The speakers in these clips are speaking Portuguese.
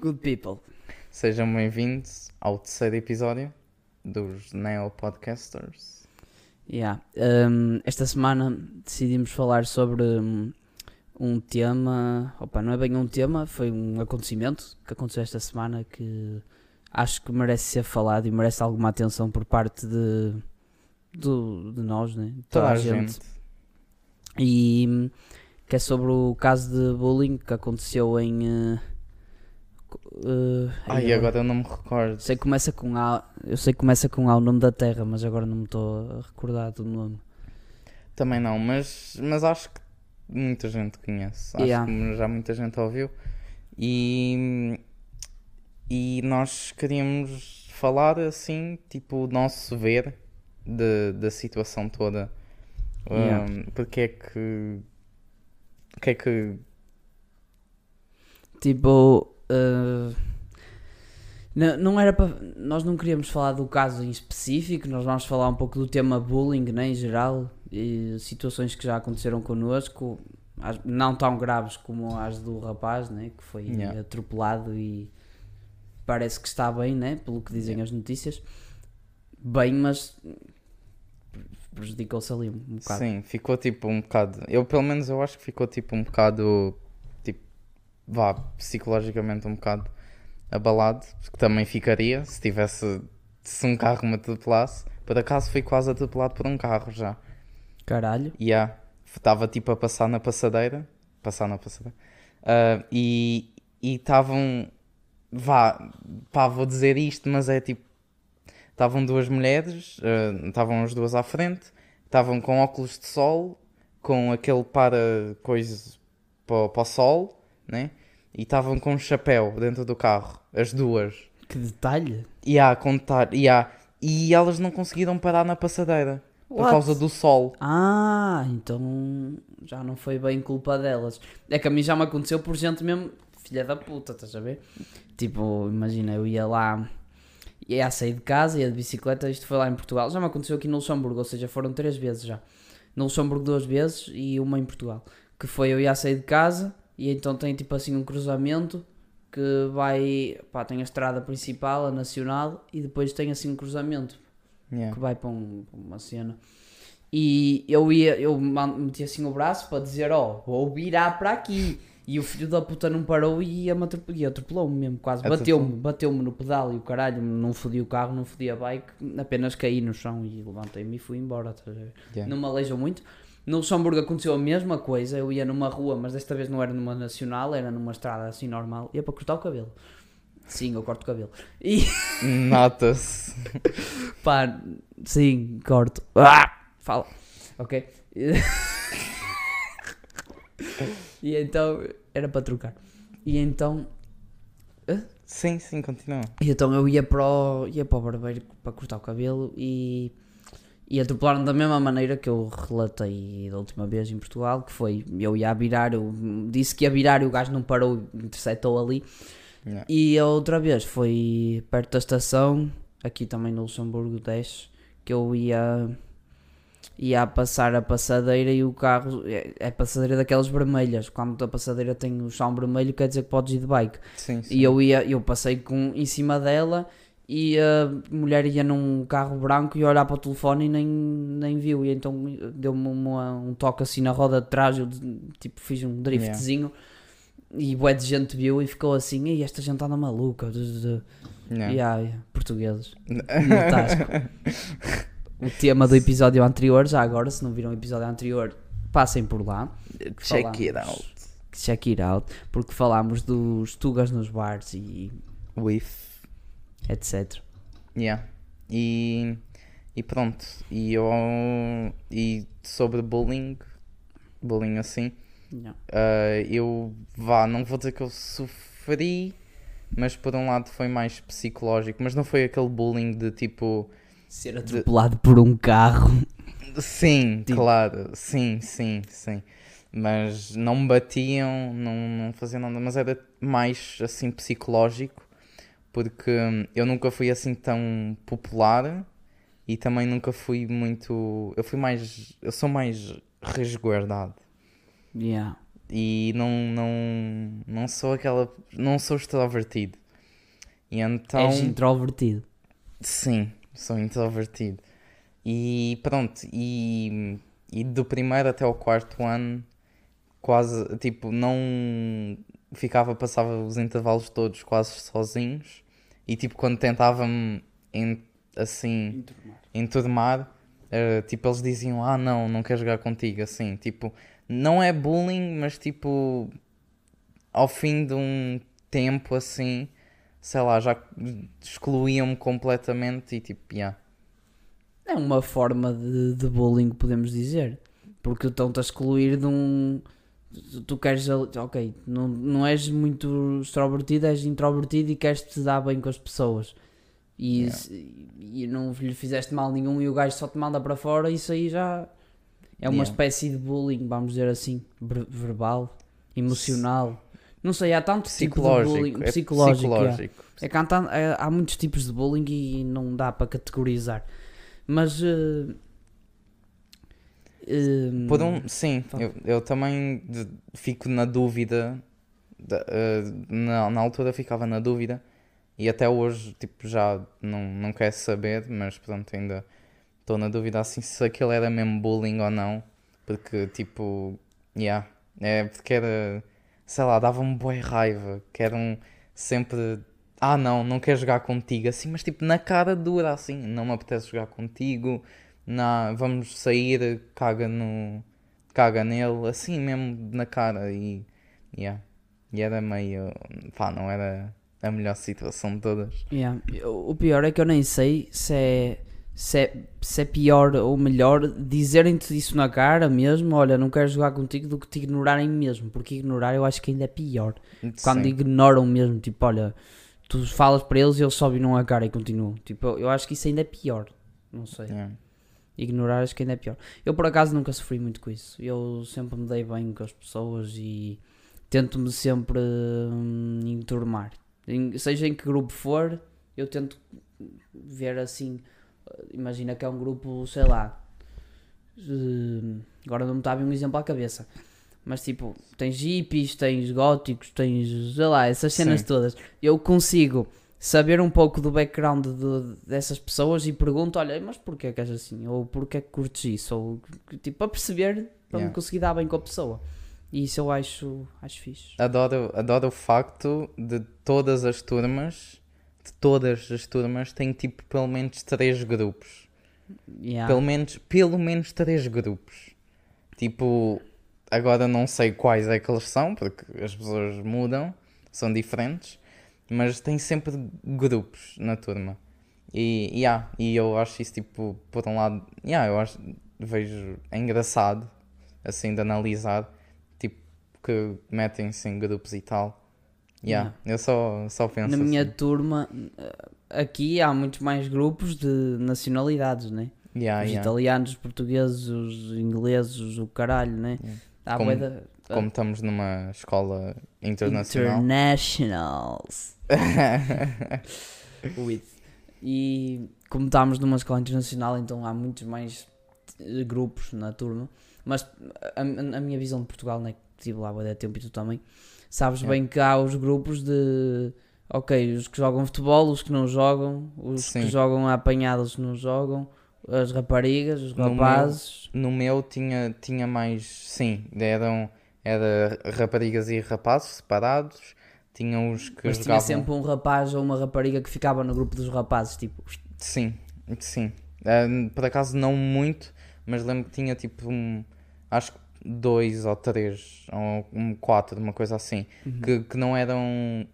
Good people. Sejam bem-vindos ao terceiro episódio dos Neo Podcasters. Yeah. Um, esta semana decidimos falar sobre um, um tema. Opa, não é bem um tema, foi um acontecimento que aconteceu esta semana que acho que merece ser falado e merece alguma atenção por parte de, do- de nós, né? De Toda a gente. E hum, que é sobre o caso de bullying que aconteceu em. Eh, Ai, agora eu não me recordo. Sei que começa com A. Eu sei que começa com A o nome da terra, mas agora não me estou a recordar do nome. Também não, mas, mas acho que muita gente conhece. Acho Yeah. que já muita gente ouviu. E, e nós queríamos falar assim, tipo, o nosso ver de, da situação toda. Yeah. Um, porque é que. O que é que. Tipo. Eh, não, não era para. Nós não queríamos falar do caso em específico, nós vamos falar um pouco do tema bullying né, em geral e situações que já aconteceram connosco, as- não tão graves como as do rapaz, né, que foi Yeah. atropelado e parece que está bem, né, pelo que dizem as notícias. Bem, mas prejudicou-se ali um bocado. Sim, ficou tipo um bocado. Eu, pelo menos, eu acho que ficou tipo um bocado. Vá, psicologicamente um bocado abalado. Porque também ficaria se tivesse. Se um carro me atropelasse. Por acaso fui quase atropelado por um carro já. Caralho. E yeah, estava tipo a passar na passadeira. Passar na passadeira. Ah, e estavam. Vá, pá, vou dizer isto, mas é tipo. Estavam duas mulheres, ah, estavam as duas à frente, estavam com óculos de sol, com aquele para coisa para, para o sol, né? E estavam com um chapéu dentro do carro, as duas. Que detalhe. E a contar, e há- e elas não conseguiram parar na passadeira por What? causa do sol. Ah, então já não foi bem culpa delas. É que a mim já me aconteceu por gente mesmo, filha da puta, estás a ver? Tipo, imagina, eu ia lá, ia a sair de casa, ia de bicicleta, isto foi lá em Portugal. Já me aconteceu aqui no Luxemburgo, ou seja, foram três vezes já. No Luxemburgo duas vezes e uma em Portugal. Que foi eu ia a sair de casa e então tem tipo assim um cruzamento que vai, pá, tem a estrada principal, a nacional e depois tem assim um cruzamento Yeah. que vai para, um- para uma cena. E eu ia, eu meti assim o braço para dizer, ó, vou virar para aqui. E o filho da puta não parou e atropelou-me mesmo, quase. Bateu-me, bateu-me no pedal e o caralho, não fodi o carro, não fodi a bike, apenas caí no chão e levantei-me e fui embora. ver? Yeah. Não me aleijou muito. No Luxemburgo aconteceu a mesma coisa, eu ia numa rua, mas desta vez não era numa nacional, era numa estrada assim normal, ia para cortar o cabelo. Sim, eu corto o cabelo. E Nota-se. Pá, sim, corto. Ah, fala. Ok. e então, era para trocar. E então, Sim, sim, continua. e então eu ia para o, ia para o barbeiro para cortar o cabelo e, e atropelaram da mesma maneira que eu relatei da última vez em Portugal, que foi, eu ia virar, eu disse que ia virar e o gajo não parou, interceptou ali. Yeah. E a outra vez foi perto da estação, aqui também no Luxemburgo 10, que eu ia, ia a passar a passadeira e o carro é, é passadeira daquelas vermelhas. Quando a passadeira tem o chão vermelho, quer dizer que podes ir de bike. Sim, sim. E eu ia, eu passei com, em cima dela e a mulher ia num carro branco e olhar para o telefone e nem, nem viu. E então deu-me um toque assim na roda de trás, eu tipo fiz um driftzinho. E bué de gente viu e ficou assim, e esta gente anda maluca. de- Yeah. Yeah, yeah, portugueses. No tasco. o tema do episódio anterior, já agora, se não viram o episódio anterior, passem por lá. Check it out. Check it out. Porque falámos dos tugas nos bares e With. Etc. Yeah. E, e pronto. E eu. E sobre bullying. Bullying assim. Yeah. ah, eu. Vá, não vou dizer que eu sofri. Mas por um lado foi mais psicológico. Mas não foi aquele bullying de tipo. Ser atropelado por um carro. Sim, Tipo- claro, sim, sim, sim. Mas não me batiam, não, não faziam nada, mas era mais assim psicológico, porque hum, eu nunca fui assim tão popular e também nunca fui muito. Eu fui mais. Eu sou mais resguardado. Yeah. e não, não, não sou aquela. Não sou extrovertido. E então. És introvertido. Sim, sou introvertido. E pronto, e, e do primeiro até o quarto ano, quase, tipo, não ficava, passava os intervalos todos quase sozinhos. E tipo, quando tentava-me en- assim enturmar, eh, tipo, eles diziam: Ah, não, não quero jogar contigo. Assim, tipo, não é bullying, mas tipo, ao fim de um tempo assim, sei lá, já excluíam-me completamente e tipo, yeah. É uma forma de, de bullying, podemos dizer. Porque estão-te a excluir de um. Tu- Tu queres. Ok, não, não és muito extrovertido, és introvertido e queres te dar bem com as pessoas. E, Yeah. se- e não lhe fizeste mal nenhum e o gajo só te manda para fora, isso aí já. É uma Yeah. espécie de bullying, vamos dizer assim. ver- verbal, emocional. Não sei, há tanto tipo de Psicológico, bullying. é Psicológico. psicológico. É que há, é- há muitos tipos de bullying e não dá para categorizar. Mas. eh, Por um, sim, Fala. eu, eu também de- fico na dúvida, da- eh, na, na altura ficava na dúvida e até hoje tipo, já não, não quero saber, mas pronto, ainda estou na dúvida assim se aquilo era mesmo bullying ou não, porque tipo, yeah, é porque era, sei lá, dava-me boa raiva, que eram sempre, ah não, não quero jogar contigo, assim, mas tipo na cara dura assim, não me apetece jogar contigo, não, vamos sair, caga no. caga nele, assim mesmo na cara e. Yeah. E era meio. pá, não era a melhor situação de todas. yeah. O pior é que eu nem sei se é, se é, se é pior ou melhor dizerem-te isso na cara mesmo. Olha, não quero jogar contigo do que te ignorarem mesmo. Porque ignorar eu acho que ainda é pior. Quando Sim. ignoram mesmo, tipo, olha, tu falas para eles e eles só viram a cara e continuam. Tipo, eu, acho que isso ainda é pior. Não sei. Ignorar acho que ainda é pior. Eu por acaso nunca sofri muito com isso. Eu sempre me dei bem com as pessoas e tento-me sempre hum, enturmar. Em- seja em que grupo for, eu tento ver assim. Imagina que é um grupo, sei lá. hum, agora não me está a vir um exemplo à cabeça. Mas tipo, tens hippies, tens góticos, tens, sei lá, essas cenas Sim. todas. Eu consigo saber um pouco do background de- dessas pessoas e pergunto, olha, mas porquê que és assim? Ou porquê que curtes isso? Ou, tipo, para perceber, para me Yeah. conseguir dar bem com a pessoa. E isso eu acho, acho fixe. Adoro, adoro o facto de todas as turmas, de todas as turmas, têm tipo pelo menos três grupos. Yeah. Pelo menos, pelo menos três grupos. Tipo, agora não sei quais é que eles são, porque as pessoas mudam, são diferentes, mas tem sempre grupos na turma. E, yeah, e eu acho isso, tipo, por um lado, yeah, eu acho, vejo, é engraçado, assim, de analisar, tipo, que metem-se em grupos e tal. Yeah, eu só, só penso Na minha assim. turma, eh, aqui há muitos mais grupos de nacionalidades, né? Yeah, os yeah. italianos, os portugueses, os ingleses, o caralho, né? Yeah. Há Como- Como estamos numa escola internacional. Internationals. With. E como estamos numa escola internacional, então há muitos mais eh, grupos na turma. Mas a, a- a minha visão de Portugal, né, que estive lá há tempo e tu também, sabes Yeah. bem que há os grupos de. Ok, os que jogam futebol, os que não jogam, os Sim. que jogam a apanhada, os que não jogam, as raparigas, os No meu- rapazes. No meu tinha, tinha mais, sim, eram era raparigas e rapazes separados, tinham os que Mas tinha jogavam... sempre um rapaz ou uma rapariga que ficava no grupo dos rapazes, tipo, Sim, sim. Ah, por acaso não muito, mas lembro que tinha tipo um, acho que dois ou três, ou um, quatro, uma coisa assim, Uhum. que, que não eram,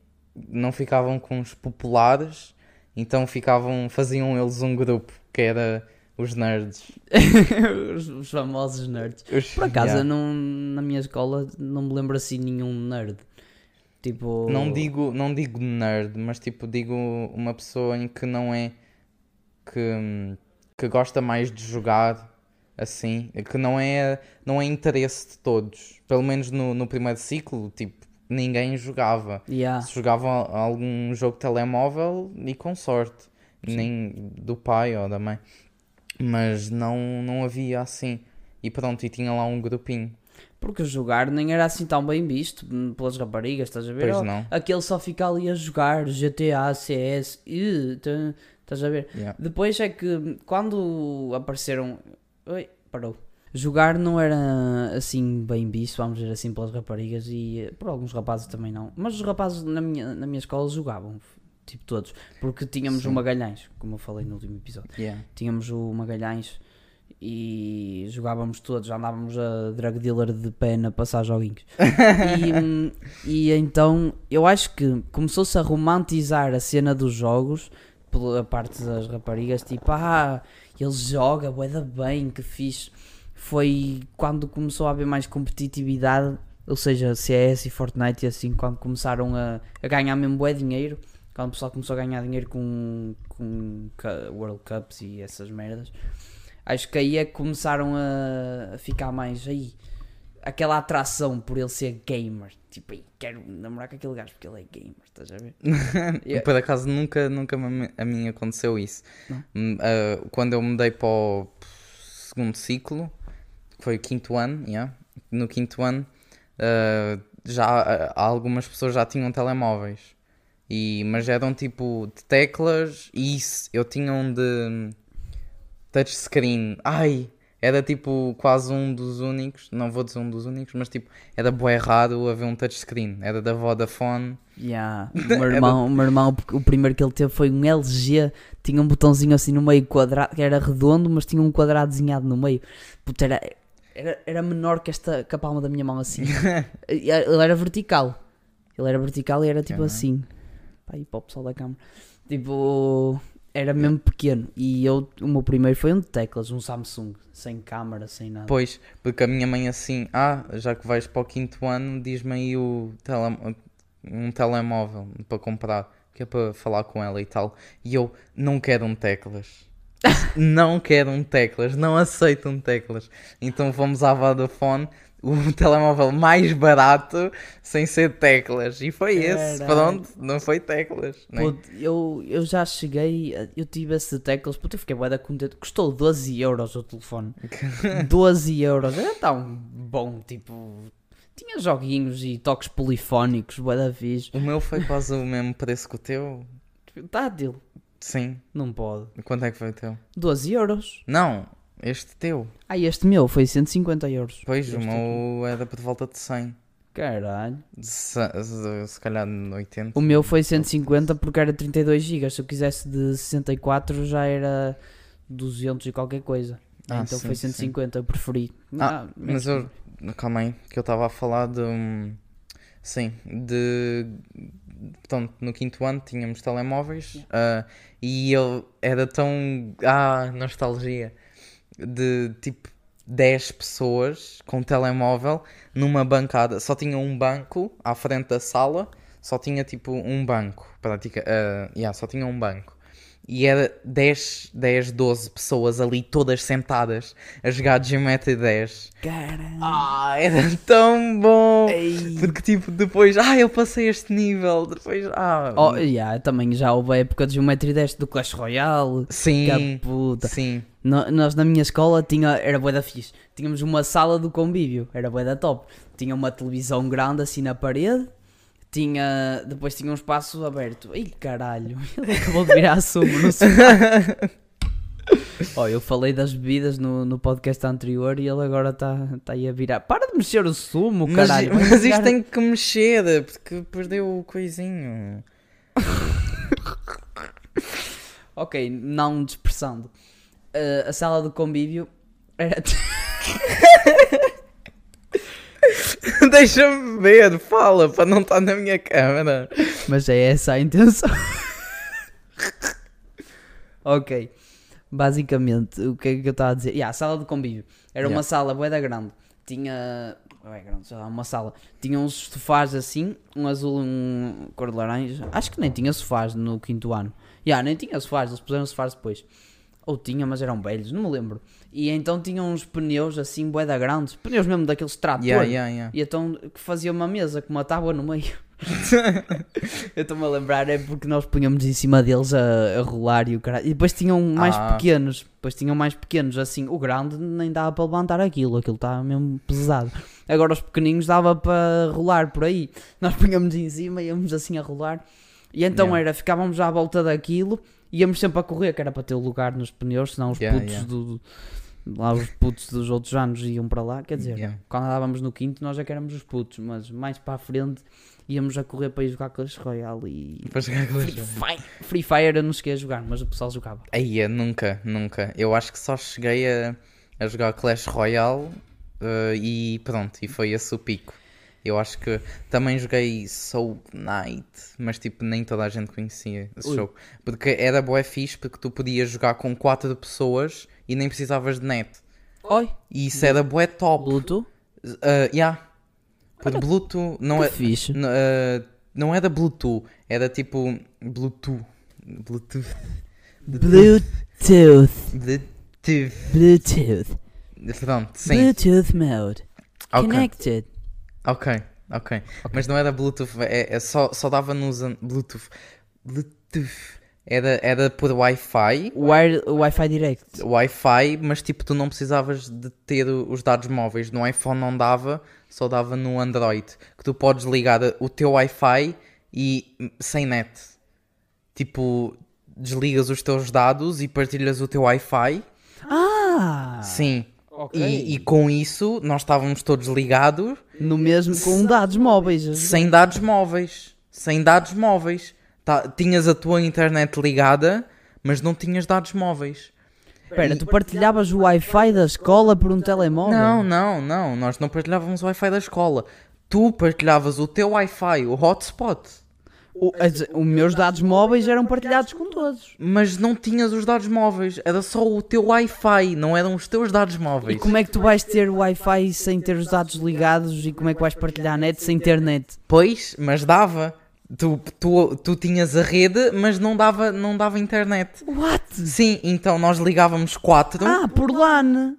não ficavam com os populares, então ficavam, faziam eles um grupo, que era os nerds. os, os famosos nerds. Os- Por acaso, Yeah. não, na minha escola, não me lembro assim nenhum nerd. Tipo. Não digo, não digo nerd, mas tipo digo uma pessoa em que não é que, que gosta mais de jogar assim, que não é, não é interesse de todos. Pelo menos no, no primeiro ciclo, tipo, ninguém jogava. Yeah. Se jogava algum jogo de telemóvel e com sorte, nem do pai ou da mãe. Mas não, não havia assim. E pronto, e tinha lá um grupinho. Porque jogar nem era assim tão bem visto hum, pelas raparigas, estás a ver? Pois Oh, não. Aquele só fica ali a jogar GTA, CS, e, tá- estás a ver? Yeah. Depois é que quando apareceram. Oi, parou. Jogar não era assim bem visto, vamos dizer assim, pelas raparigas e eh, por alguns rapazes também não. Mas os rapazes na minha, na minha escola jogavam, tipo todos, porque tínhamos Sim. o Magalhães, como eu falei no último episódio. Yeah. Tínhamos o Magalhães e jogávamos todos, andávamos a drug dealer de pé a passar joguinhos. e, hum, e então eu acho que começou-se a romantizar a cena dos jogos pela parte das raparigas, tipo, ah, ele joga, bué da bem, que fixe. Foi quando começou a haver mais competitividade, ou seja, CS e Fortnite e assim, quando começaram a, a ganhar mesmo bué dinheiro, quando o pessoal começou a ganhar dinheiro com, com World Cups e essas merdas, acho que aí é que começaram a, a ficar mais aí. Aquela atração por ele ser gamer. Tipo, "Ei, quero namorar com aquele gajo porque ele é gamer, estás a ver? Yeah. Por acaso nunca, nunca a mim aconteceu isso. Ah, quando eu mudei para o segundo ciclo, que foi o quinto ano, yeah, no quinto ano, ah, já ah, algumas pessoas já tinham telemóveis. E, mas eram tipo de teclas e isso, eu tinha um de touchscreen. Ai, era tipo quase um dos únicos, não vou dizer um dos únicos, mas tipo, era bué raro haver um touchscreen. Era da Vodafone. Yeah. O, meu irmão, o meu irmão, o primeiro que ele teve foi um LG, tinha um botãozinho assim no meio quadrado, que era redondo, mas tinha um quadrado desenhado no meio. Puta, era, era, era menor que esta que a palma da minha mão assim. Ele era vertical. Ele era vertical e era tipo Caralho. assim. Aí para o pessoal da câmara. Tipo, era mesmo pequeno. E eu, o meu primeiro foi um de teclas, um Samsung, sem câmara, sem nada. Pois, porque a minha mãe assim, ah, já que vais para o quinto ano, diz-me aí o tele- um telemóvel para comprar, que é para falar com ela e tal. E eu não quero um teclas. Não quero um teclas, não aceito um teclas. Então fomos à Vodafone, o telemóvel mais barato, sem ser teclas. E foi esse, Caralho. pronto, não foi teclas. né? Eu, eu já cheguei, eu tive esse teclas, puto, eu fiquei bué da contente. Custou 12 euros o telefone. 12 euros, era tão bom, tipo. Tinha joguinhos e toques polifónicos, bué da fixe. O meu foi quase o mesmo preço que o teu. Tátil, Sim. não pode. Quanto é que foi o teu? 12 euros. Não, este teu. Ah, este meu foi 150 euros. Pois, o Este meu era por volta de 100. Caralho. Se, se, calhar 80. O meu foi 150 porque era 32 GB. Se eu quisesse de 64 já era 200 e qualquer coisa. Ah, então sim, foi sim. 150, eu preferi. Ah, mas eu. Calma aí, que eu estava a falar de. hum, Sim, de. Portanto, no quinto ano tínhamos telemóveis ah, e eu era tão. Ah, nostalgia. De tipo 10 pessoas com telemóvel numa bancada. Só tinha um banco à frente da sala, só tinha tipo um banco. Prática, ah, yeah, só tinha um banco. E era 10, 10, 12 pessoas ali, todas sentadas, a jogar Geometry 10. Caralho. Ah, era tão bom! Ei. Porque tipo, depois, ah, eu passei este nível, depois, ah... Oh, yeah, também já houve a época de Geometry 10 do Clash Royale. sim, Que puta. sim. No- nós na minha escola tinha, era bué da fixe. Tínhamos uma sala do convívio, era bué da top. Tinha uma televisão grande assim na parede. Tinha, depois tinha um espaço aberto. Ei caralho, ele acabou de virar sumo no sofá. Oh, eu falei das bebidas no, no podcast anterior e ele agora está tá aí a virar. Para de mexer o sumo, Mas, caralho. mas Vai isto tem que mexer, porque perdeu o coisinho. Ok, não dispersando. Uh, a sala do convívio era. Deixa-me ver, fala, para não estar na minha câmera. Mas é essa a intenção. ok. Basicamente, o que é que eu estava a dizer? Yeah, a sala de convívio. Era uma Yeah. sala bué da grande. Tinha. Ué, grande, sei lá, uma sala. Tinha uns sofás assim, um azul e um cor de laranja. Acho que nem tinha sofás no quinto ano. Yeah, nem tinha sofás, eles puseram sofás depois. Ou tinha, mas eram velhos, não me lembro. E então tinham uns pneus assim, bué da grandes. Pneus mesmo daqueles trator. Yeah, yeah, yeah. E então que fazia uma mesa com uma tábua no meio. Eu estou-me a lembrar, é porque nós punhamos em cima deles a, a rolar e o caralho. E depois tinham mais Ah. pequenos, depois tinham mais pequenos, assim, o grande nem dava para levantar aquilo, aquilo estava mesmo pesado. Agora os pequeninos dava para rolar por aí. Nós punhamos em cima e íamos assim a rolar. E então era, ficávamos à volta daquilo, íamos sempre a correr, que era para ter lugar nos pneus, senão os Yeah, putos yeah. do. Lá os putos dos outros anos iam para lá, quer dizer, Yeah. quando andávamos no quinto nós é que éramos os putos, mas mais para a frente íamos a correr para ir jogar Clash Royale e Depois jogar com Free Fire, Free Fire eu não cheguei a jogar, mas o pessoal jogava. Aí, eu nunca, nunca. Eu acho que só cheguei a, a jogar Clash Royale eh, e pronto, e foi esse o pico. Eu acho que também joguei Soul Knight, mas tipo, nem toda a gente conhecia esse Ui. jogo. Porque era bué fixe, porque tu podias jogar com 4 pessoas e nem precisavas de net. Oi, E isso era bué top. Bluetooth, Uh, yeah. Por Bluetooth, não é, fixe. uh, não era Bluetooth, era tipo Bluetooth. Bluetooth. Bluetooth, Bluetooth. Bluetooth, Pronto, sim. Bluetooth mode, Ok. connected. Ok, ok. Mas não era Bluetooth, é, é só, só dava nos Bluetooth. Bluetooth. Era, era por Wi-Fi. Wire, Wi-Fi Direct. Wi-Fi, mas tipo, tu não precisavas de ter os dados móveis. No iPhone não dava, só dava no Android. Que tu podes ligar o teu Wi-Fi e hum, sem net. Tipo, desligas os teus dados e partilhas o teu Wi-Fi. Ah! Sim. Ok. E, e com isso nós estávamos todos ligados No mesmo com dados móveis. sem dados móveis. Sem dados móveis. Tá, tinhas a tua internet ligada, mas não tinhas dados móveis. Espera, tu partilhavas o Wi-Fi da escola por um telemóvel? Não, não, não. Nós não partilhávamos o Wi-Fi da escola. Tu partilhavas o teu Wi-Fi, o hotspot. O, as- os meus dados móveis eram partilhados com todos. Mas não tinhas os dados móveis. Era só o teu Wi-Fi, não eram os teus dados E móveis. como é que tu vais ter Wi-Fi sem ter os dados ligados e como é que vais partilhar a net sem ter net? Pois, mas dava. Tu, tu, tu tinhas a rede, mas não dava, não dava internet. What? Sim, então nós ligávamos quatro. Ah, por LAN.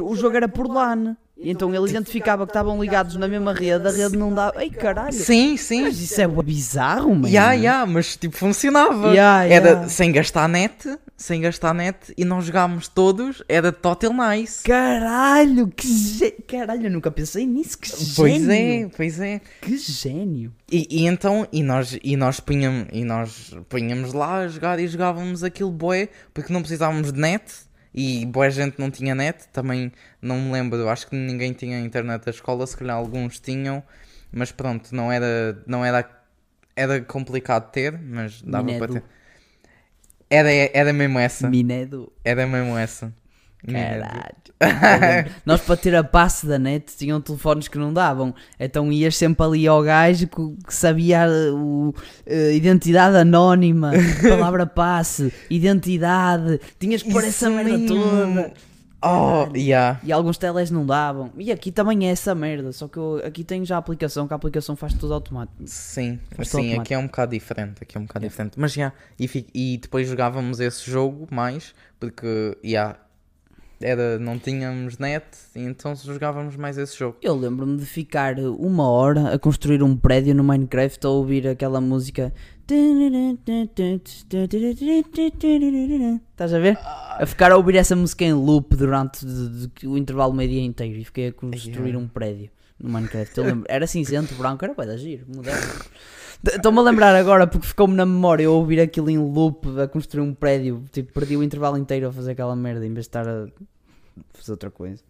O jogo era por LAN. E então ele identificava que estavam ligados na mesma rede, a rede não dava. Ei caralho! Sim, sim. Mas isso é bizarro, mano. Ya, ya, mas tipo funcionava. Ya, Era ya. sem gastar net, sem gastar net e nós jogávamos todos, era total nice. Caralho, que. Caralho, eu nunca pensei nisso, que Pois gênio. é, pois é. Que gênio. E, e então, e nós, e nós punhamos, e nós punhamos lá a jogar e jogávamos aquilo bué, porque não precisávamos de net. E boa gente não tinha net, também não me lembro, acho que ninguém tinha internet da escola, se calhar alguns tinham, mas pronto, não era, não era, era complicado ter, mas dava Minedu. para ter. Era, era mesmo essa, Minedo. era mesmo essa. Caralho. Nós para ter a passe da net tinham telefones que não davam. Então ias sempre ali ao gajo que, sabia o, eh, identidade anónima, palavra passe, identidade. Tinhas que pôr essa merda toda. Oh, yeah. E alguns teles não davam. E aqui também é essa merda. Só que eu, aqui tenho já a aplicação, que a aplicação faz tudo automático. Sim, Faz sim, automático. aqui é um bocado diferente, aqui é um bocado diferente. Mas já, e, fi- e depois jogávamos esse jogo mais, porque já, era, não tínhamos net, e então jogávamos mais esse jogo. Eu lembro-me de ficar uma hora a construir um prédio no Minecraft a ouvir aquela música. Estás a ver? A ficar a ouvir essa música em loop durante de- de- o intervalo meio-dia inteiro e fiquei a construir um prédio no Minecraft. Eu lembro- era cinzento, branco, era giro, moderno. De- Estou-me a lembrar agora porque ficou-me na memória eu ouvir aquilo em loop a construir um prédio. Tipo, perdi o intervalo inteiro a fazer aquela merda em vez de estar a fazer outra coisa.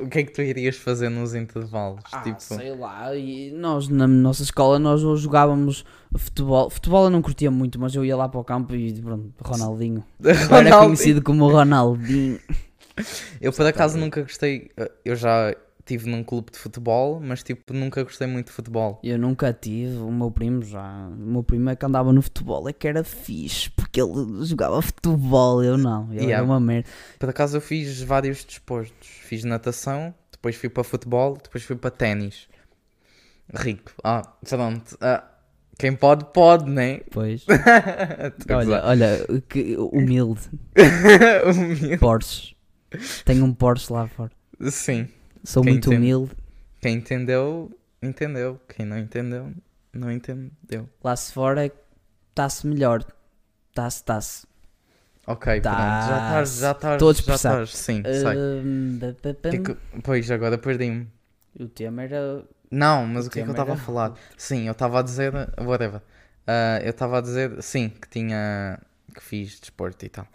O que é que tu irias fazer nos intervalos? Ah, tipo, sei lá, e nós na nossa escola nós jogávamos futebol. Futebol eu não curtia muito, mas eu ia lá para o campo e pronto, Ronaldinho. Eu era Ronaldinho. conhecido como Ronaldinho. Eu por acaso nunca gostei, eu já estive num clube de futebol, mas tipo, nunca gostei muito de futebol. Eu nunca tive, o meu primo já. O meu primo é que andava no futebol, é que era fixe, porque ele jogava futebol, eu não. Eu Yeah. era uma merda. Por acaso eu fiz vários desportos. Fiz natação, depois fui para futebol, depois fui para ténis. Rico. Ah, pronto. Ah, quem pode, pode, né? Pois. Olha, olha, que humilde. Humilde. Porsche. Tenho um Porsche lá fora. Sim. Sou Quem muito entende? humilde. Quem entendeu, entendeu. Quem não entendeu, Não entendeu. Lá se fora está-se melhor. Está-se, está-se. Ok, Tá. pronto. Já estás, já estás, Estou a já dispersar. estás. Sim, sei. Hum. Que que- Pois, agora perdi-me. O tema era. Não, mas O o que é que eu tema estava a era- falar? Sim, eu estava a dizer, whatever. Ah, eu estava a dizer, sim, que tinha, que fiz desporto e tal.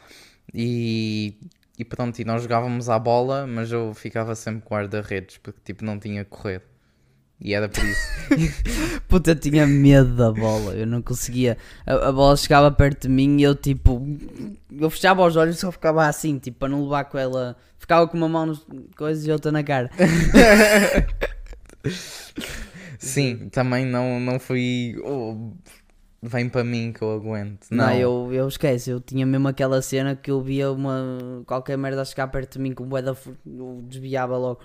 E, e pronto, e nós jogávamos à bola, mas eu ficava sempre guarda-redes, porque tipo não tinha correr. E era por isso. Puta, eu tinha medo da bola. Eu não conseguia. A, a bola chegava perto de mim e eu tipo. Eu fechava os olhos e só ficava assim, tipo, para não levar com ela. Ficava com uma mão nos coisas e outra na cara. sim, também não, não fui. oh, vem para mim que eu aguento. Não, Não, eu, eu esqueço. Eu tinha mesmo aquela cena que eu via uma. qualquer merda a chegar perto de mim com boeda. Eu desviava logo.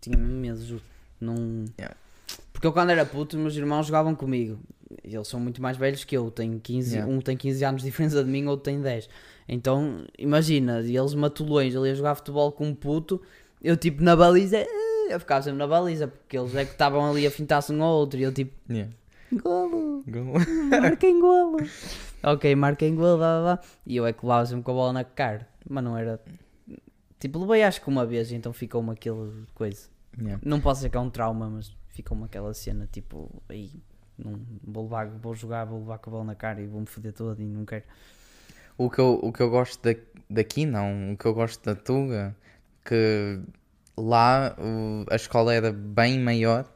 Tinha mesmo medo, juro. Não. Yeah. Porque eu quando era puto, meus irmãos jogavam comigo. Eles são muito mais velhos que eu. Tenho 15, Yeah. Um tem 15 anos de diferença de mim, outro tem 10. Então, imagina, eles matulões, ele ia jogar futebol com um puto. Eu tipo na baliza. eh, Eu ficava sempre na baliza, porque eles é que estavam ali a fintar-se um ao outro. E eu tipo, Yeah. Golo, Go- marquem golo. ok, marquem golo, blá, blá, blá. E eu é que sempre com a bola na cara. Mas não era. Tipo, levei acho que uma vez, então ficou-me aquela coisa. Yeah. Não posso dizer que é um trauma, mas ficou-me aquela cena, tipo, aí, não, vou levar, vou jogar, vou levar com a bola na cara e vou-me foder todo e não quero. O que eu, o que eu gosto da- daqui, não, o que eu gosto da Tuga, que lá o- a escola era bem maior,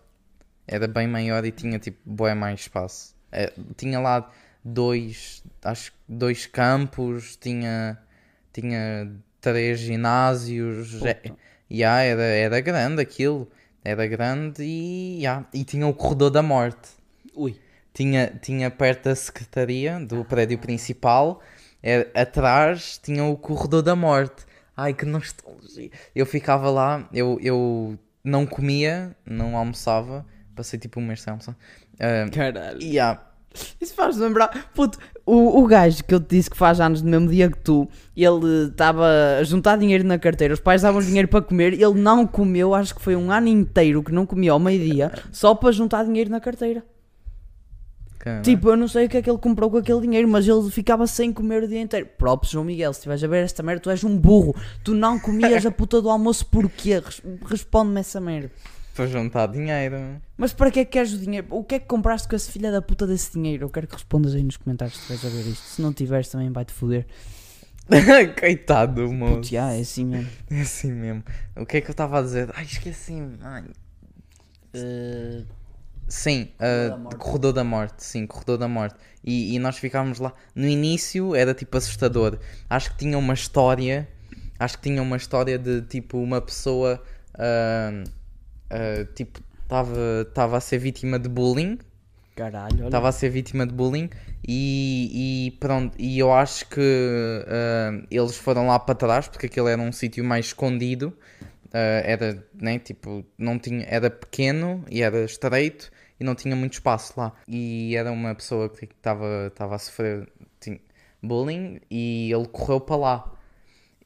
era bem maior e tinha tipo bué mais espaço. É, tinha lá dois, acho que dois campos, tinha, tinha três ginásios, Puta. é, yeah, era, era grande aquilo, era grande e, yeah, e tinha o corredor da morte. Ui. Tinha, tinha perto da secretaria do prédio principal, era, atrás tinha o corredor da morte. Ai que nostalgia! Eu ficava lá, eu, eu não comia, não almoçava, passei tipo um mês sem almoçar. Ah, Caralho. e ah, Isso faz lembrar, puto, o, o gajo que eu te disse que faz anos no mesmo dia que tu, ele estava a juntar dinheiro na carteira, os pais davam dinheiro para comer, ele não comeu, acho que foi um ano inteiro que não comia ao meio-dia, só para juntar dinheiro na carteira. caramba. Tipo, eu não sei o que é que ele comprou com aquele dinheiro, mas ele ficava sem comer o dia inteiro. Próprio João Miguel, se estiveres a ver esta merda, tu és um burro. Tu não comias a puta do almoço porquê? Res- Responde-me essa merda. Para juntar dinheiro. Mas para que é que queres o dinheiro? O que é que compraste com essa filha da puta desse dinheiro? Eu quero que respondas aí nos comentários se estiveres a ver isto. Se não tiveres, também vai-te foder. Coitado do moço. Putz, já, é assim mesmo. É assim mesmo. O que é que eu estava a dizer? Ai, esqueci-me. Eh, Sim, Corredor da Morte. Corredor da Morte, sim, Corredor da Morte. E, e nós ficávamos lá. No início era tipo assustador. Acho que tinha uma história. Acho que tinha uma história de tipo uma pessoa. ah, ah, tipo, estava a ser vítima de bullying. caralho. Estava a ser vítima de bullying. E, e pronto. E eu acho que ah, eles foram lá para trás porque aquele era um sítio mais escondido. Ah, era, né, tipo, não tinha, era pequeno e era estreito e não tinha muito espaço lá. E era uma pessoa que estava a sofrer bullying e ele correu para lá.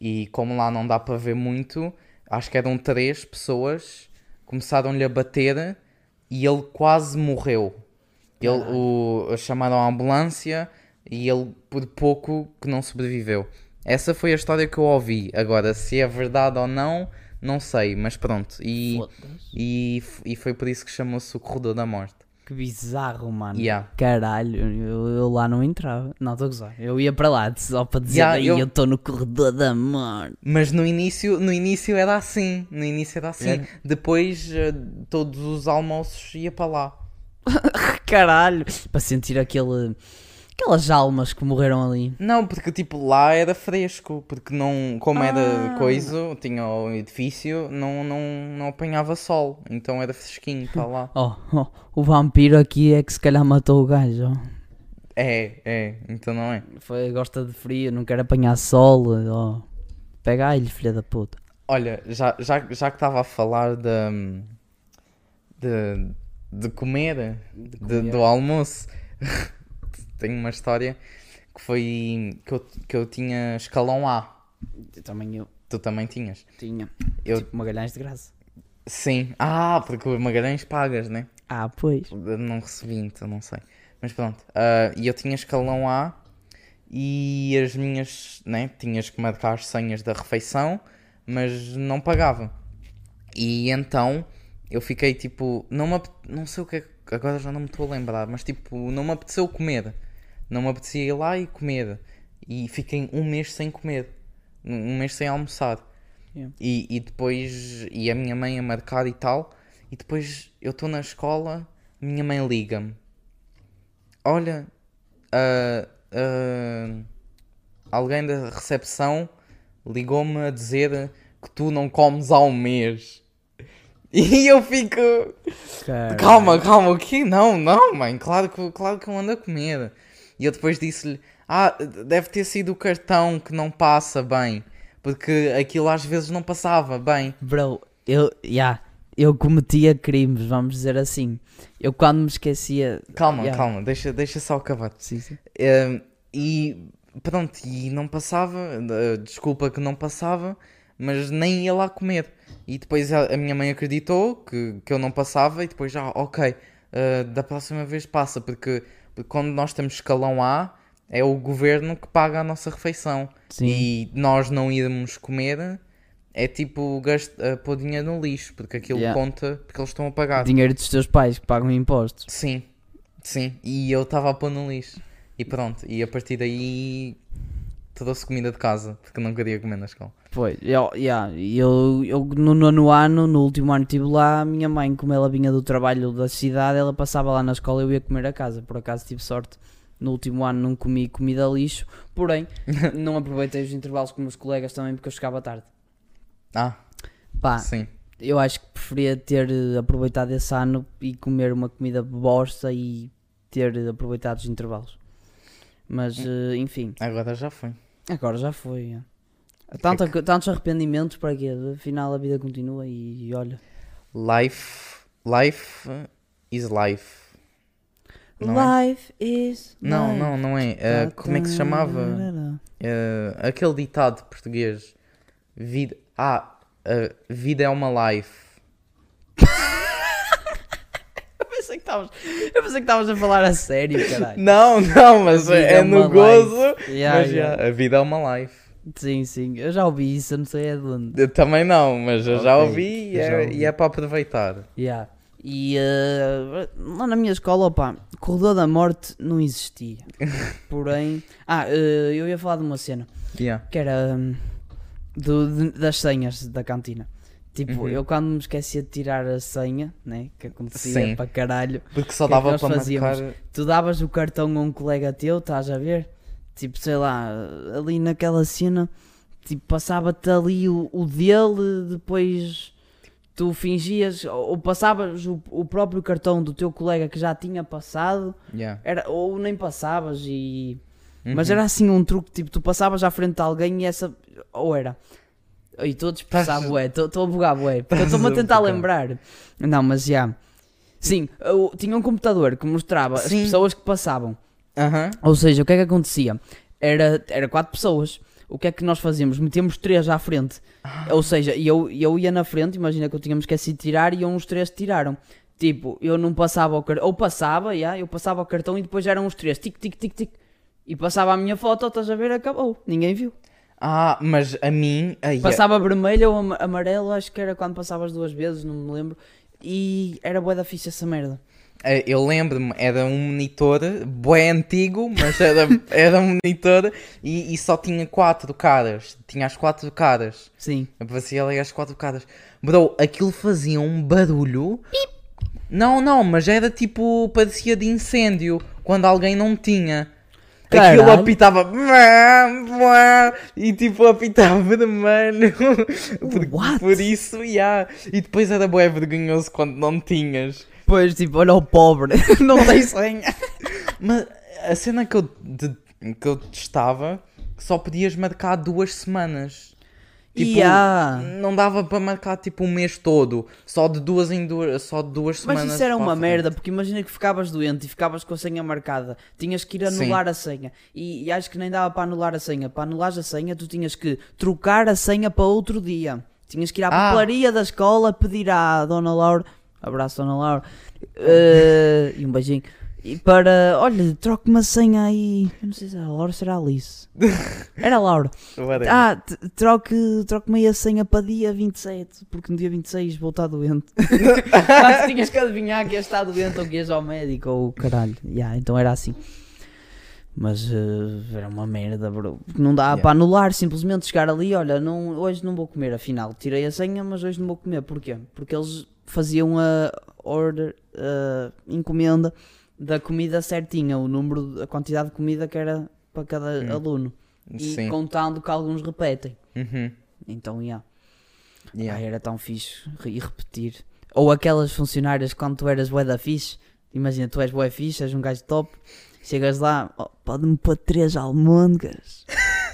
E como lá não dá para ver muito, acho que eram três pessoas, começaram-lhe a bater e ele quase morreu. Ele, o, chamaram a ambulância e ele por pouco que não sobreviveu. Essa foi a história que eu ouvi. Agora, se é verdade ou não, não sei, mas pronto. E, e, e foi por isso que chamou-se o Corredor da Morte. Que bizarro, mano. Yeah. Caralho, eu, eu lá não entrava. Não, estou a gozar. Eu ia para lá só para dizer Yeah, eu- estou no corredor da morte. Mas no início, no início era assim. No início era assim. Era? Depois, eh, todos os almoços ia para lá. Caralho, para sentir aquele, aquelas almas que morreram ali. Não, porque tipo lá era fresco, porque não, como era Ah. coisa, tinha o edifício, não, não, não apanhava sol, então era fresquinho para lá. Oh, oh, o vampiro aqui é que se calhar matou o gajo. É, é, então não é. Foi, gosta de frio, não quer apanhar sol. Oh. Pega lhe filha da puta. Olha, já, já, já que estava a falar de, de, de comer, de- comer. do almoço, tenho uma história que foi que eu, que eu tinha escalão A. Também eu Tu também tinha. tinha. Eu- Tipo Magalhães de graça. Sim. Ah, porque o Magalhães pagas, né? Ah, pois. Não recebi, então não sei. Mas pronto. ah, E eu tinha escalão A e as minhas, né? Tinhas que marcar as senhas da refeição, mas não pagava. E então eu fiquei tipo, não me não sei o que é, agora já não me estou a lembrar, mas tipo, não me apeteceu comer. Não me apetecia ir lá e comer. E fiquei um mês sem comer. Um mês sem almoçar. Yeah. E, e depois, e a minha mãe a marcar e tal. E depois eu estou na escola, minha mãe liga-me. Olha, ah, ah, alguém da recepção ligou-me a dizer que tu não comes há um mês. E eu fico. Cara. Calma, calma, o quê? Não, não, mãe, claro que, claro que eu ando a comer. E eu depois disse-lhe: Ah, deve ter sido o cartão que não passa bem. Porque aquilo às vezes não passava bem. Bro, eu, yeah, eu cometia crimes, vamos dizer assim. Eu quando me esquecia. Calma, Yeah. calma, deixa, deixa só acabar. Sim, sim. Eh, e pronto, e não passava, desculpa que não passava, mas nem ia lá comer. E depois a, a minha mãe acreditou que, que eu não passava e depois já, ok, eh, da próxima vez passa, porque, porque quando nós temos escalão A, é o governo que paga a nossa refeição. Sim. E nós não irmos comer é tipo gasto, uh, pôr dinheiro no lixo, porque aquilo Yeah. conta porque eles estão a pagar. Dinheiro dos teus pais que pagam impostos. Sim, sim. E eu estava a pôr no lixo. E pronto, e a partir daí trouxe comida de casa, porque não queria comer na escola. Pois, eu, yeah, eu, eu no nono ano, no último ano estive lá, a minha mãe, como ela vinha do trabalho da cidade, ela passava lá na escola e eu ia comer a casa. Por acaso tive sorte. No último ano não comi comida lixo, porém não aproveitei os intervalos com meus colegas também porque eu chegava tarde. Ah, Pá, sim. eu acho que preferia ter eh, aproveitado esse ano e comer uma comida bosta e ter aproveitado os intervalos. Mas, eh, enfim, Agora já foi. agora já foi. é. Tanto, tantos arrependimentos para quê? Afinal a vida continua e, e olha. Life. Life is life. Não é? Life is. Não, life. não, não é. Uh, como é que se chamava? Uh, aquele ditado português. Vida. Ah, uh, vida é uma life. Eu pensei que estavas eu pensei que estavas a falar a sério, caralho. Não, não, mas é, é no gozo. Yeah, mas yeah. já, a vida é uma life. Sim, sim, eu já ouvi isso, eu não sei é de onde. Eu também não, mas eu já Ok, ouvi e eu já é, ouvi. e é para aproveitar. Yeah. E eh, lá na minha escola, opa, corredor da morte não existia. Porém, ah, eh, eu ia falar de uma cena Yeah. que era hum, do- de- das senhas da cantina. Tipo, Uhum. eu quando me esquecia de tirar a senha, né, que acontecia Sim. para caralho, Porque só que é que dava para fazíamos? marcar. tu davas o cartão a um colega teu, estás a ver? Tipo, sei lá, ali naquela cena, tipo, passava-te ali o, o dele, depois tu fingias, ou ou passavas o, o próprio cartão do teu colega que já tinha passado, Yeah. era, ou nem passavas e... Uhum. Mas era assim um truque, tipo, tu passavas à frente de alguém e essa... Ou era... E estou a dispersar, Estás- bué, estou a bugar, bué, porque estou-me a tentar lembrar. Não, mas já... Sim, eu tinha um computador que mostrava Sim. as pessoas que passavam. Aham. Ou seja, o que é que acontecia? Era, era quatro pessoas. O que é que nós fazíamos? Metíamos três à frente. Ou seja, eu, eu ia na frente, imagina que eu tinha-me esquecido de tirar e os três tiraram. Tipo, eu não passava o cartão. Ou passava, já, eu passava o cartão e depois eram os três. Tic, tic, tic, tic. E passava a minha foto, estás a ver, acabou. Ninguém viu. Ah, mas a mim. ai, Passava vermelho ou ama- amarelo, acho que era quando passavas duas vezes, não me lembro. E era bué da ficha essa merda. Eh, Eu lembro-me, era um monitor bué antigo, mas era, era um monitor e, e só tinha quatro caras. Tinha as quatro caras. Sim. Aparecia ali as quatro caras. Bro, aquilo fazia um barulho. Não, não, mas era tipo. parecia de incêndio quando alguém não tinha. Aquilo Caralho. apitava. E tipo apitava vermelho. Por, What? por isso, yeah. E depois era bué vergonhoso quando não tinhas. Pois, tipo, olha o pobre, não tem senha. Mas a cena que eu, de- que eu testava só podias marcar duas semanas. Tipo, Yeah. não dava para marcar tipo um mês todo, só de duas em duas, só de duas Mas semanas. isso era uma frente. merda, porque imagina que ficavas doente e ficavas com a senha marcada. Tinhas que ir Sim. anular a senha. E, e acho que nem dava para anular a senha. Para anular a senha, tu tinhas que trocar a senha para outro dia. Tinhas que ir à Ah. papelaria da escola pedir à Dona Laura. Abraço, Dona Laura. Eh, e um beijinho. E para, olha, troque uma senha aí. Eu não sei se era a Laura ou se era a Alice. Era a Laura. Ah, troque, troque meia senha para dia 27, porque no dia 26 vou estar doente. ah, tu tinhas que adivinhar que ia estar doente ou que ias ao médico ou caralho. Yeah, então era assim. Mas eh, era uma merda, bro. Não dá Yeah. para anular, simplesmente chegar ali, olha, não, hoje não vou comer, afinal. Tirei a senha, mas hoje não vou comer. Porquê? Porque eles faziam a order, a encomenda da comida certinha, o número, a quantidade de comida que era para cada Hum. aluno. E Sim. contando que alguns repetem. Uhum. Então, yeah. Yeah. Ai, era tão fixe e repetir. Ou aquelas funcionárias quando tu eras bué da fixe, imagina, tu és bué fixe, és um gajo top, chegas lá, oh, pode-me pôr três almôndegas,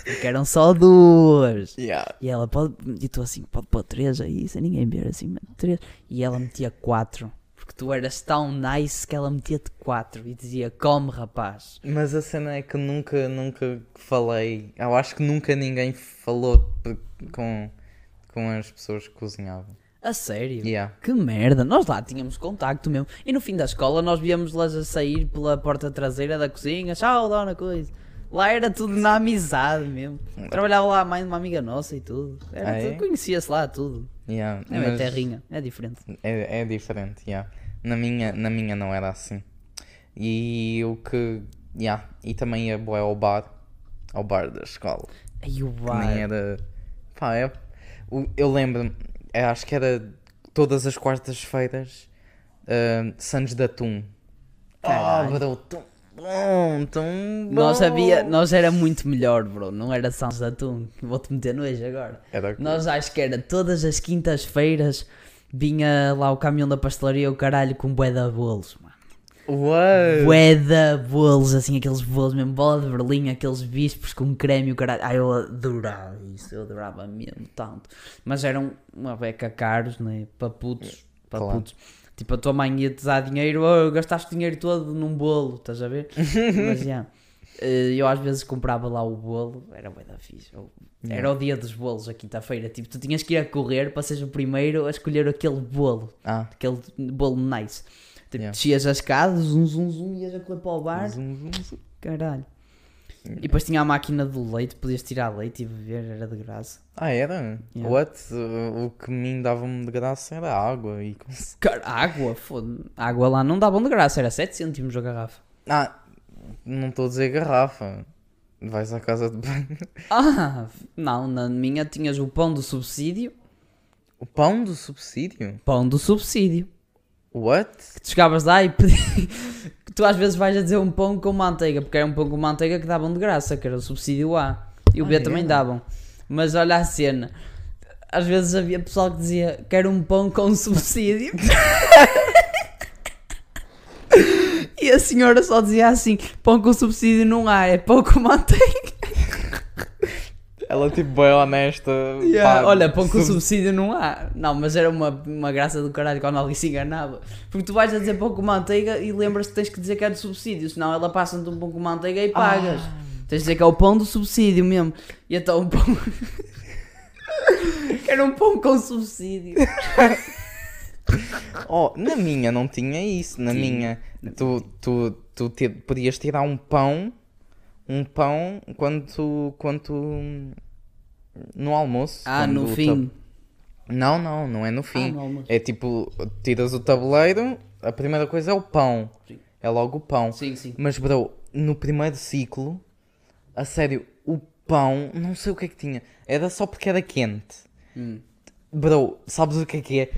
porque eram só duas. Yeah. E ela pode, e tu assim, pode pôr três aí, sem ninguém ver assim, três. E ela metia quatro, porque tu eras tão nice que ela metia-te quatro e dizia, come rapaz. Mas a cena é que nunca, nunca falei. Eu acho que nunca ninguém falou com, com as pessoas que cozinhavam. A sério? Yeah. Que merda, nós lá tínhamos contacto mesmo. E no fim da escola nós víamos-las a sair pela porta traseira da cozinha, tchau, dona coisa. Lá era tudo na amizade mesmo. Trabalhava lá a mãe de uma amiga nossa e tudo. Era Ah, tudo- é? Conhecia-se lá tudo. Yeah. É uma mas terrinha, é diferente. É, é diferente, yeah. Na minha, na minha não era assim. E o que. Yeah. E também ia bué ao bar. Ao bar da escola. Aí o Que bar. nem era. Pá, é, eu lembro-me, eu acho que era todas as quartas-feiras, uh, Santos de Atum. Caralho. bro, tão bom, tão bom. Nós havia, nós era muito melhor, bro. Não era Santos de Atum. Vou-te meter nojo agora. Era Nós acho que era todas as quintas-feiras vinha lá o caminhão da pastelaria o caralho com bué de bolos, mano. Uau! Bué de bolos, assim, aqueles bolos mesmo, bola de berlim, aqueles bispos com creme o caralho. Ai, eu adorava isso, eu adorava mesmo tanto. Mas eram uma beca caros, né? Para putos, para Claro. putos. Tipo, a tua mãe ia-te dar dinheiro, oh, gastaste o dinheiro todo num bolo, estás a ver? Mas. Eh, Eu às vezes comprava lá o bolo, era bué da fixe. Era o dia dos bolos, a quinta-feira. Tipo, tu tinhas que ir a correr para seres o primeiro a escolher aquele bolo Ah, aquele bolo nice. Tipo, Yeah. descias as escadas, zum zum zum, ias a correr para o bar, zum, zum, zum. caralho. E depois tinha a máquina do leite, podias tirar leite e beber, era de graça. Ah, era? Yeah. What? O que me dava-me de graça era água e... Cara, água, foda Água lá não davam de graça, era 7 cêntimos a garrafa. Ah, não estou a dizer garrafa. Vais à casa de banho. Ah, não, na minha tinhas o pão do subsídio. O pão do subsídio? Pão do subsídio. What? Que tu chegavas lá e pedi... tu às vezes vais a dizer um pão com manteiga, porque era um pão com manteiga que davam de graça, que era o subsídio A. E o B Ah, também é? davam. Mas olha a cena. Às vezes havia pessoal que dizia quero um pão com subsídio. e a senhora só dizia assim: pão com subsídio não há, é pão com manteiga. Ela tipo bem honesta. Yeah, pá, olha, pão com sub- subsídio não há. Não, mas era uma, uma graça do caralho quando alguém se enganava. Porque tu vais a dizer pão com manteiga e lembras-te que tens que dizer que é de subsídio, senão ela passa-te um pão com manteiga e pagas. Tens de dizer que é o pão do subsídio mesmo. E então o pão. era um pão com subsídio. Oh, na minha não tinha isso. Na Tinha. minha, tu, tu, tu te- podias tirar um pão, um pão quando tu- no almoço. Ah, no fim. tab- Não, não, não é no Ah, fim. no almoço. é tipo, tiras o tabuleiro, a primeira coisa é o pão. Sim. É logo o pão. Sim, sim. Mas, bro, no primeiro ciclo, a sério, o pão, não sei o que é que tinha. Era só porque era quente. Hum. Bro, sabes o que é que é?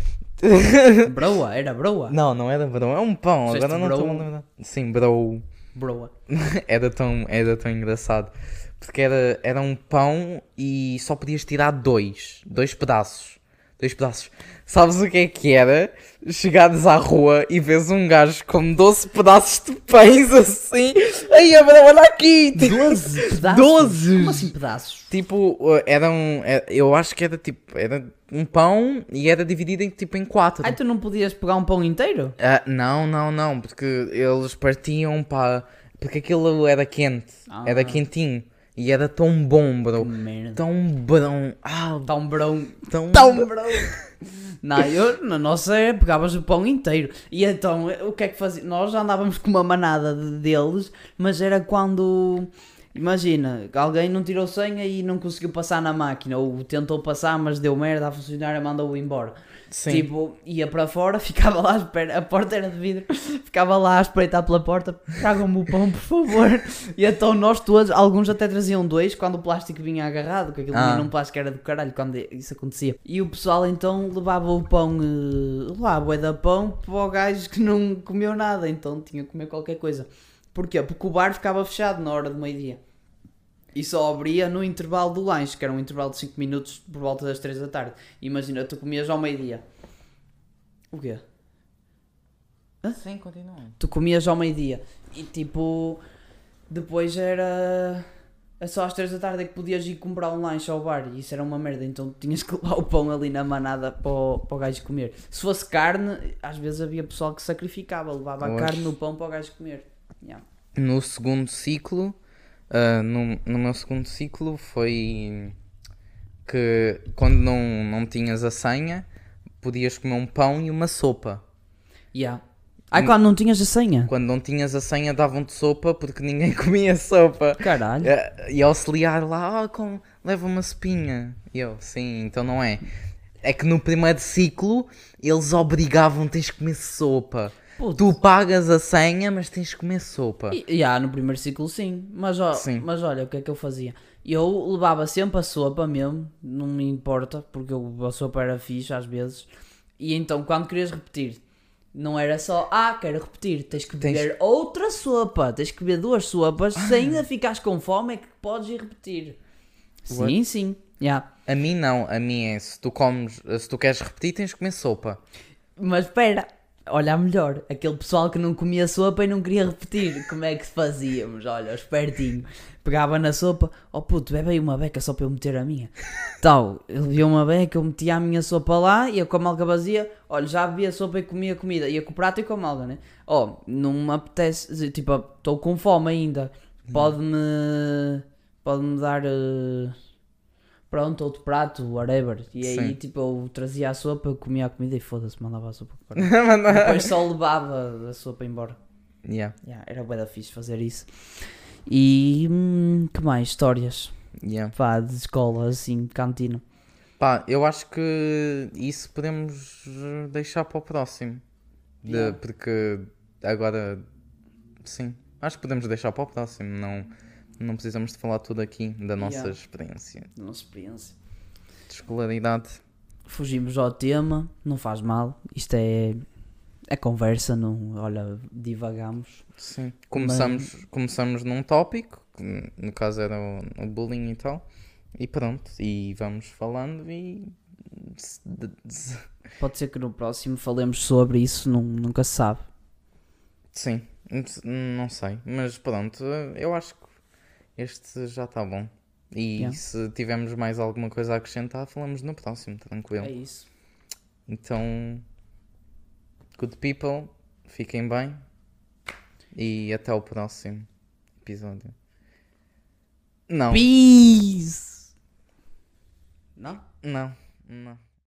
Broa, era broa. Não, não era bro, é um pão. Agora não estou a lembrar. Sim, bro. Broa. era, tão, era tão engraçado. Porque era, era um pão e só podias tirar dois. Dois pedaços. Dois pedaços. Sabes o que é que era? Chegares à rua e vês um gajo com 12 pedaços de pães assim. Aí, bro, olha aqui! 12 pedaços? Doze? Como assim pedaços? Tipo, uh, era um. é- Eu acho que era tipo. Era um pão e era dividido em, tipo, em quatro. Ai, tu não podias pegar um pão inteiro? Ah, não, não, não, porque eles partiam para. Porque aquilo era quente, Ah. era quentinho. E era tão bom, bro. Merda. Tão bom. Ah, Tão brão. tão, Tão brão. Não, eu na nossa era pegavas o pão inteiro. E então, o que é que fazia? Nós já andávamos com uma manada de- deles, mas era quando. Imagina, alguém não tirou senha e não conseguiu passar na máquina, ou tentou passar, mas deu merda, a funcionária mandou-o embora. Sim. Tipo, ia para fora, ficava lá à espera, a porta era de vidro, ficava lá a espreitar pela porta, tragam-me o pão, por favor. E então nós todos, alguns até traziam dois quando o plástico vinha agarrado, que aquilo Ah. vinha num plástico era do caralho quando isso acontecia. E o pessoal então levava o pão eh, lá, bué da pão, para o gajo que não comeu nada, então tinha que comer qualquer coisa. Porquê? Porque o bar ficava fechado na hora do meio-dia. E só abria no intervalo do lanche, que era um intervalo de 5 minutos por volta das 3 da tarde. Imagina, tu comias ao meio-dia. O quê? Sim, continua. Tu comias ao meio-dia. E tipo, depois era. É só às 3 da tarde é que podias ir comprar um lanche ao bar e isso era uma merda, então tinhas que levar o pão ali na manada para o, para o gajo comer. Se fosse carne, às vezes havia pessoal que sacrificava, levava a carne no pão para o gajo comer. Yeah. No segundo ciclo, ah, no, no meu segundo ciclo foi que quando não, não tinhas a senha, podias comer um pão e uma sopa. Yeah. Ai, quando não tinhas a senha? Quando não tinhas a senha, davam-te sopa porque ninguém comia sopa. Caralho. Ah, E auxiliar lá, ah, com, leva uma sopinha. E eu, sim, então não é. É que no primeiro ciclo eles obrigavam tens que comer sopa. Putz. Tu pagas a senha, mas tens que comer sopa. E, e há no primeiro ciclo sim, mas, ó, Sim. mas olha o que é que eu fazia. Eu levava sempre a sopa mesmo, não me importa, porque eu, a sopa era fixe às vezes. E então quando querias repetir, não era só, ah, quero repetir, tens que Tens- beber outra sopa, tens que beber duas sopas, se ainda ficares com fome é que podes ir repetir. Sim, What? sim, já. A mim não, a mim é se tu comes, se tu queres repetir, tens que comer sopa. Mas espera, olha melhor, aquele pessoal que não comia sopa e não queria repetir, como é que fazíamos? Olha, espertinho, pegava na sopa, oh puto, bebe aí uma beca só para eu meter a minha. Tal, ele via uma beca, eu metia a minha sopa lá, ia com a malga vazia, olha, já bebia sopa e comia comida, ia com o prato e com a malga, né? Oh, não me apetece, tipo, estou com fome ainda, pode-me, pode-me dar... eh, Pronto, outro prato, whatever. E aí, Sim. tipo, eu trazia a sopa, comia a comida e foda-se, mandava a sopa para depois só levava a sopa embora. Yeah, Yeah, era bué da fixe fazer isso. E hum, que mais? Histórias. yeah. Pá, de escola, assim, cantina. Pá, eu acho que isso podemos deixar para o próximo. De- Yeah. Porque agora, sim, acho que podemos deixar para o próximo. Não, não precisamos de falar tudo aqui da nossa Yeah. experiência Da nossa experiência. de escolaridade. Fugimos ao tema, não faz mal. Isto é, é conversa, não, olha, divagamos. Sim. Começamos, começamos num tópico, que no caso era o, o bullying e tal, e pronto, e vamos falando e. Pode ser que no próximo falemos sobre isso, não, nunca se sabe. Sim, não sei, mas pronto, eu acho que este já está bom. E Yeah. se tivermos mais alguma coisa a acrescentar, falamos no próximo, tranquilo. É isso. Então, good people, fiquem bem e até o próximo episódio. Não, Peace! Não? não, não.